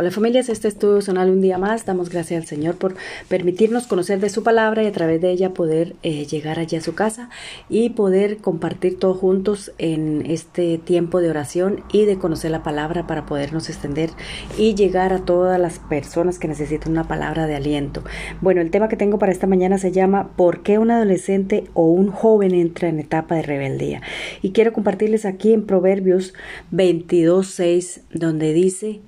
Hola familias, este es tu sonal un día más. Damos gracias al Señor por permitirnos conocer de su palabra y a través de ella poder eh, llegar allí a su casa y poder compartir todos juntos en este tiempo de oración y de conocer la palabra para podernos extender y llegar a todas las personas que necesitan una palabra de aliento. Bueno, el tema que tengo para esta mañana se llama ¿Por qué un adolescente o un joven entra en etapa de rebeldía? Y quiero compartirles aquí en Proverbios 22.6 donde dice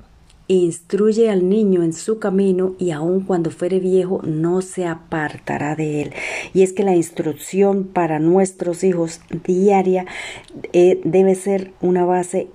Instruye al niño en su camino y aun cuando fuere viejo no se apartará de él. Y es que la instrucción para nuestros hijos diaria eh, debe ser una base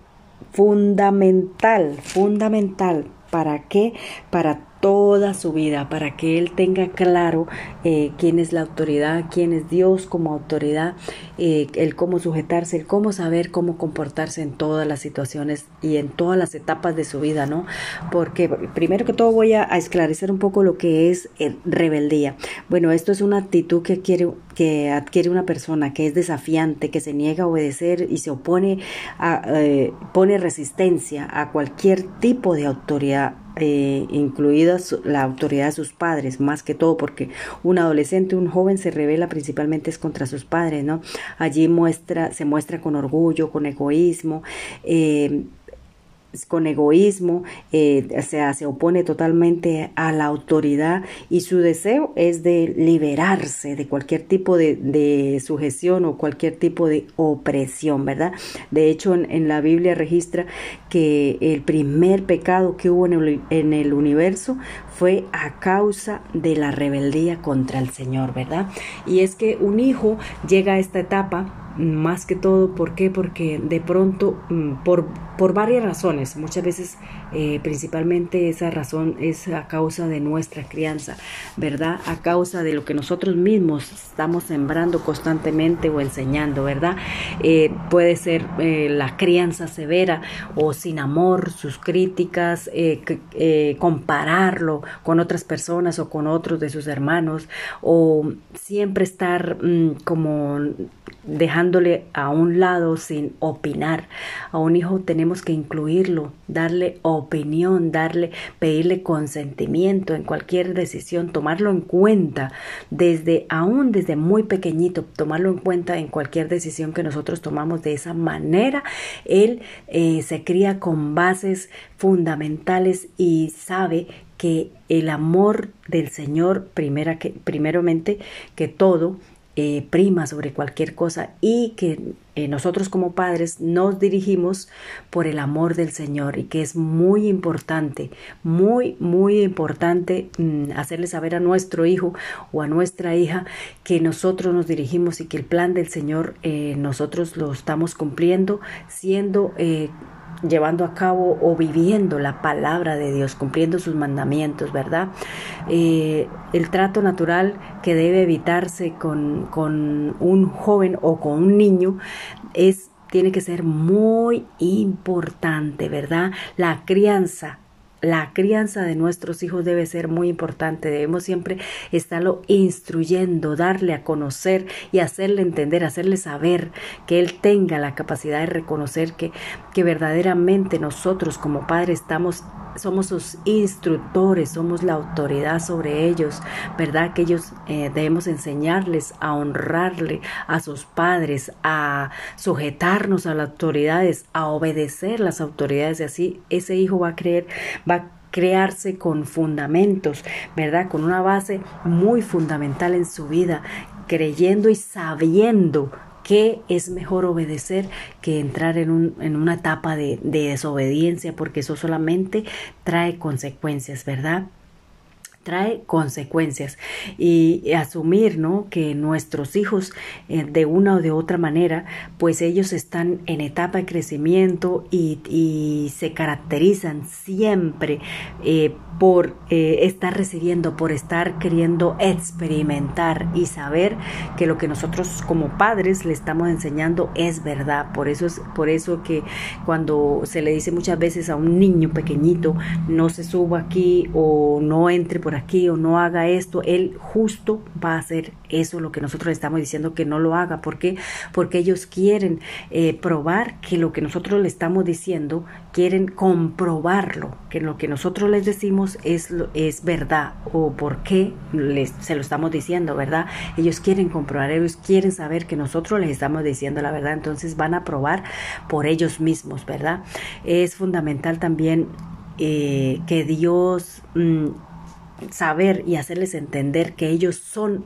fundamental, fundamental. ¿Para qué? Para toda su vida para que él tenga claro eh, quién es la autoridad, quién es Dios como autoridad, eh, el cómo sujetarse, el cómo saber cómo comportarse en todas las situaciones y en todas las etapas de su vida, ¿no? Porque primero que todo voy a, esclarecer un poco lo que es eh, rebeldía. Bueno, esto es una actitud que adquiere, que adquiere una persona que es desafiante, que se niega a obedecer y se opone, a, pone resistencia a cualquier tipo de autoridad eh, incluida la autoridad de sus padres, más que todo porque un adolescente, un joven se revela principalmente es contra sus padres, ¿no? Allí muestra, se muestra con orgullo, con egoísmo, eh, con egoísmo, eh, o sea, se opone totalmente a la autoridad y su deseo es de liberarse de cualquier tipo de, sujeción o cualquier tipo de opresión, ¿verdad? De hecho, en, la Biblia registra que el primer pecado que hubo en el, en el universo fue a causa de la rebeldía contra el Señor, ¿verdad? Y es que un hijo llega a esta etapa más que todo, ¿por qué? Porque de pronto, mm, por, por varias razones, muchas veces eh, principalmente esa razón es a causa de nuestra crianza, ¿verdad? A causa de lo que nosotros mismos estamos sembrando constantemente o enseñando, ¿verdad? Eh, puede ser eh, la crianza severa o sin amor, sus críticas, compararlo con otras personas o con otros de sus hermanos, o siempre estar mm, como dejándole a un lado sin opinar. A un hijo tenemos que incluirlo, darle opinión, darle, pedirle consentimiento en cualquier decisión, tomarlo en cuenta desde, aún desde muy pequeñito, tomarlo en cuenta en cualquier decisión que nosotros tomamos de esa manera. Él eh, se cría con bases fundamentales y sabe que el amor del Señor, primera que, primeramente que todo, eh, prima sobre cualquier cosa y que eh, nosotros como padres nos dirigimos por el amor del Señor y que es muy importante, muy, muy importante mm, hacerle saber a nuestro hijo o a nuestra hija que nosotros nos dirigimos y que el plan del Señor eh, nosotros lo estamos cumpliendo siendo llevando a cabo o viviendo la palabra de Dios, cumpliendo sus mandamientos, ¿verdad? Eh, el trato natural que debe evitarse con, con un joven o con un niño es tiene que ser muy importante, ¿verdad? La crianza la crianza de nuestros hijos debe ser muy importante. Debemos siempre estarlo instruyendo, darle a conocer y hacerle entender, hacerle saber que él tenga la capacidad de reconocer que, que verdaderamente nosotros como padres estamos somos sus instructores, somos la autoridad sobre ellos, ¿verdad? Que ellos eh, debemos enseñarles a honrarle a sus padres, a sujetarnos a las autoridades, a obedecer las autoridades y así ese hijo va a creer, va crearse con fundamentos, ¿verdad? Con una base muy fundamental en su vida, creyendo y sabiendo que es mejor obedecer que entrar en, un, en una etapa de, de desobediencia, porque eso solamente trae consecuencias, ¿verdad? Trae consecuencias y asumir ¿no? que nuestros hijos eh, de una o de otra manera pues ellos están en etapa de crecimiento y, se caracterizan siempre eh, por eh, estar recibiendo, por estar queriendo experimentar y saber que lo que nosotros como padres le estamos enseñando es verdad. Por eso es por eso que cuando se le dice muchas veces a un niño pequeñito no se suba aquí o no entre por aquí o no haga esto, él justo va a hacer eso, lo que nosotros estamos diciendo que no lo haga. ¿Por qué? Porque ellos quieren eh, probar que lo que nosotros le estamos diciendo, quieren comprobarlo, que lo que nosotros les decimos es, es verdad o por qué les, se lo estamos diciendo, ¿verdad? Ellos quieren comprobar, ellos quieren saber que nosotros les estamos diciendo la verdad, entonces van a probar por ellos mismos, ¿verdad? Es fundamental también eh, que Dios mm, saber y hacerles entender que ellos son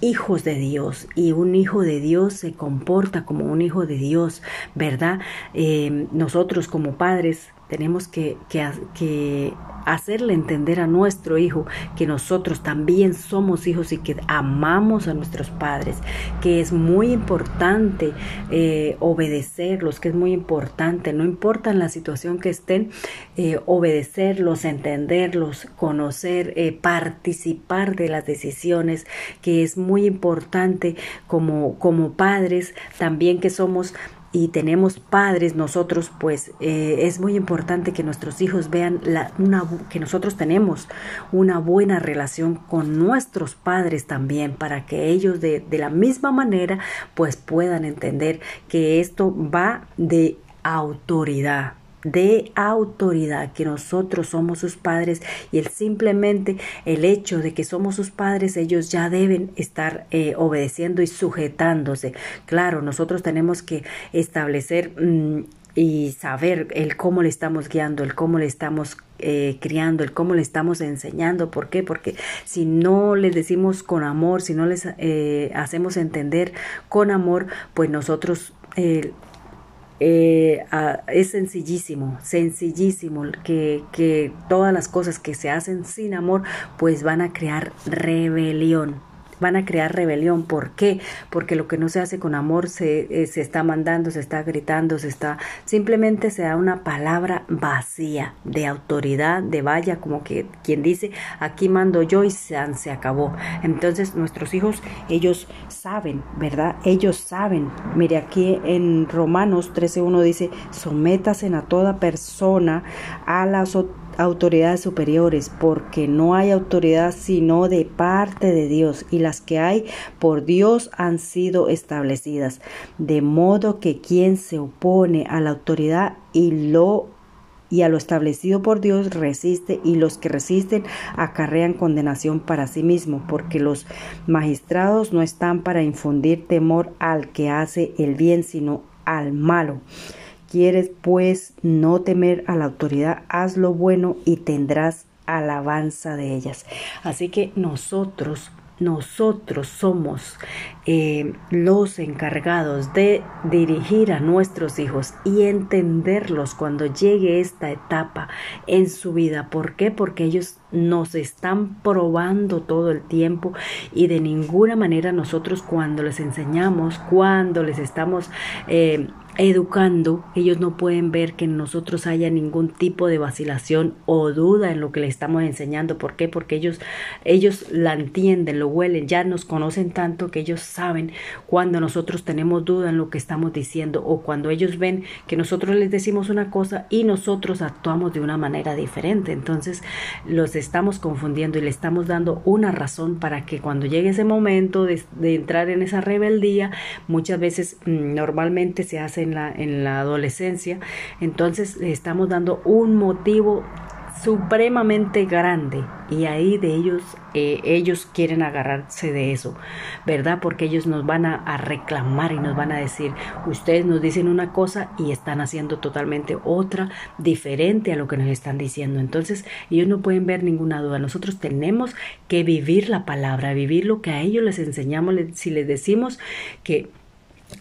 hijos de Dios y un hijo de Dios se comporta como un hijo de Dios, ¿verdad? Eh, nosotros como padres tenemos que, que, hacerle entender a nuestro hijo que nosotros también somos hijos y que amamos a nuestros padres, que es muy importante eh, obedecerlos, que es muy importante, no importa en la situación que estén, eh, obedecerlos, entenderlos, conocer, eh, participar de las decisiones, que es muy importante como, como padres, también que somos y tenemos padres nosotros, pues eh, es muy importante que nuestros hijos vean la, una, que nosotros tenemos una buena relación con nuestros padres también, para que ellos de, de la misma manera pues puedan entender que esto va de autoridad de autoridad, que nosotros somos sus padres y el simplemente el hecho de que somos sus padres, ellos ya deben estar eh, obedeciendo y sujetándose. Claro, nosotros tenemos que establecer mm, y saber el cómo le estamos guiando, el cómo le estamos eh, criando, el cómo le estamos enseñando. ¿Por qué? Porque si no les decimos con amor, si no les eh, hacemos entender con amor, pues nosotros eh, es sencillísimo, sencillísimo que, que todas las cosas que se hacen sin amor pues van a crear rebelión van a crear rebelión. ¿Por qué? Porque lo que no se hace con amor se, eh, se está mandando, se está gritando, se está simplemente se da una palabra vacía de autoridad, de vaya, como que quien dice, aquí mando yo y se, se acabó. Entonces nuestros hijos, ellos saben, ¿verdad? Ellos saben. Mire, aquí en Romanos 13.1 dice, sométasen a toda persona a las autoridades superiores, porque no hay autoridad sino de parte de Dios, y las que hay por Dios han sido establecidas. De modo que quien se opone a la autoridad y lo y a lo establecido por Dios resiste y los que resisten acarrean condenación para sí mismo, porque los magistrados no están para infundir temor al que hace el bien, sino al malo. Quieres pues no temer a la autoridad, haz lo bueno y tendrás alabanza de ellas. Así que nosotros nosotros somos eh, los encargados de dirigir a nuestros hijos y entenderlos cuando llegue esta etapa en su vida. ¿Por qué? Porque ellos nos están probando todo el tiempo y de ninguna manera nosotros cuando les enseñamos, cuando les estamos eh, educando, ellos no pueden ver que en nosotros haya ningún tipo de vacilación o duda en lo que les estamos enseñando. ¿Por qué? Porque ellos, ellos la entienden, lo huelen, ya nos conocen tanto que ellos saben cuando nosotros tenemos duda en lo que estamos diciendo o cuando ellos ven que nosotros les decimos una cosa y nosotros actuamos de una manera diferente. Entonces los estamos confundiendo y le estamos dando una razón para que cuando llegue ese momento de, de entrar en esa rebeldía, muchas veces mm, normalmente se hace en la, en la adolescencia, entonces le estamos dando un motivo supremamente grande y ahí de ellos eh, ellos quieren agarrarse de eso verdad porque ellos nos van a, a, reclamar y nos van a decir ustedes nos dicen una cosa y están haciendo totalmente otra diferente a lo que nos están diciendo entonces ellos no pueden ver ninguna duda. Nosotros tenemos que vivir la palabra vivir lo que a ellos les enseñamos si les decimos que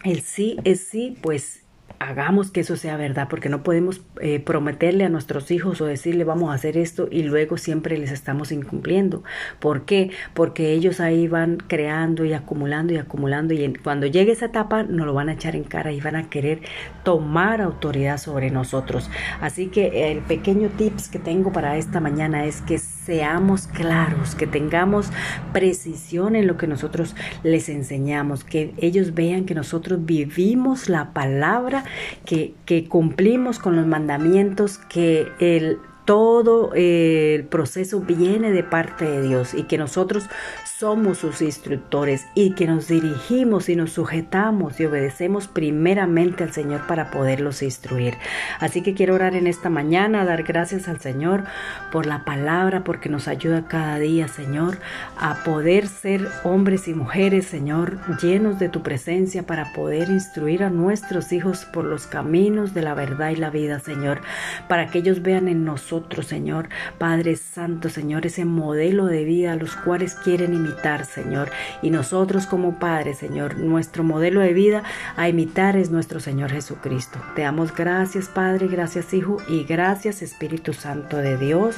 el sí es sí pues hagamos que eso sea verdad, porque no podemos eh, prometerle a nuestros hijos o decirle vamos a hacer esto y luego siempre les estamos incumpliendo. ¿Por qué? Porque ellos ahí van creando y acumulando y acumulando y cuando llegue esa etapa nos lo van a echar en cara y van a querer tomar autoridad sobre nosotros. Así que el pequeño tips que tengo para esta mañana es que seamos claros, que tengamos precisión en lo que nosotros les enseñamos, que ellos vean que nosotros vivimos la palabra, que, que cumplimos con los mandamientos, que el todo eh, el proceso viene de parte de Dios y que nosotros somos sus instructores y que nos dirigimos y nos sujetamos y obedecemos primeramente al Señor para poderlos instruir. Así que quiero orar en esta mañana, dar gracias al Señor por la palabra, porque nos ayuda cada día, Señor, a poder ser hombres y mujeres, Señor, llenos de tu presencia para poder instruir a nuestros hijos por los caminos de la verdad y la vida, Señor, para que ellos vean en nosotros, Señor, Padre Santo, Señor, ese modelo de vida a los cuales quieren imitar, Señor. Y nosotros como Padre, Señor, nuestro modelo de vida a imitar es nuestro Señor Jesucristo. Te damos gracias, Padre, gracias, Hijo, y gracias, Espíritu Santo de Dios.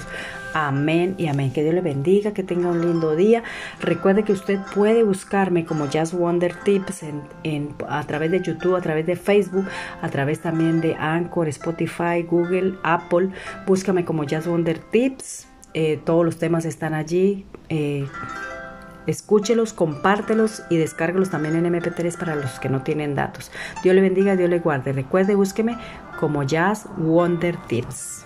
Amén y amén. Que Dios le bendiga, que tenga un lindo día. Recuerde que usted puede buscarme como Jazz Wonder Tips en, a través de YouTube, a través de Facebook, a través también de Anchor, Spotify, Google, Apple. Búscame como Jazz Wonder Tips. Eh, todos los temas están allí. Eh, escúchelos, compártelos y descárguelos también en MP3 para los que no tienen datos. Dios le bendiga, Dios le guarde. Recuerde, búsqueme como Jazz Wonder Tips.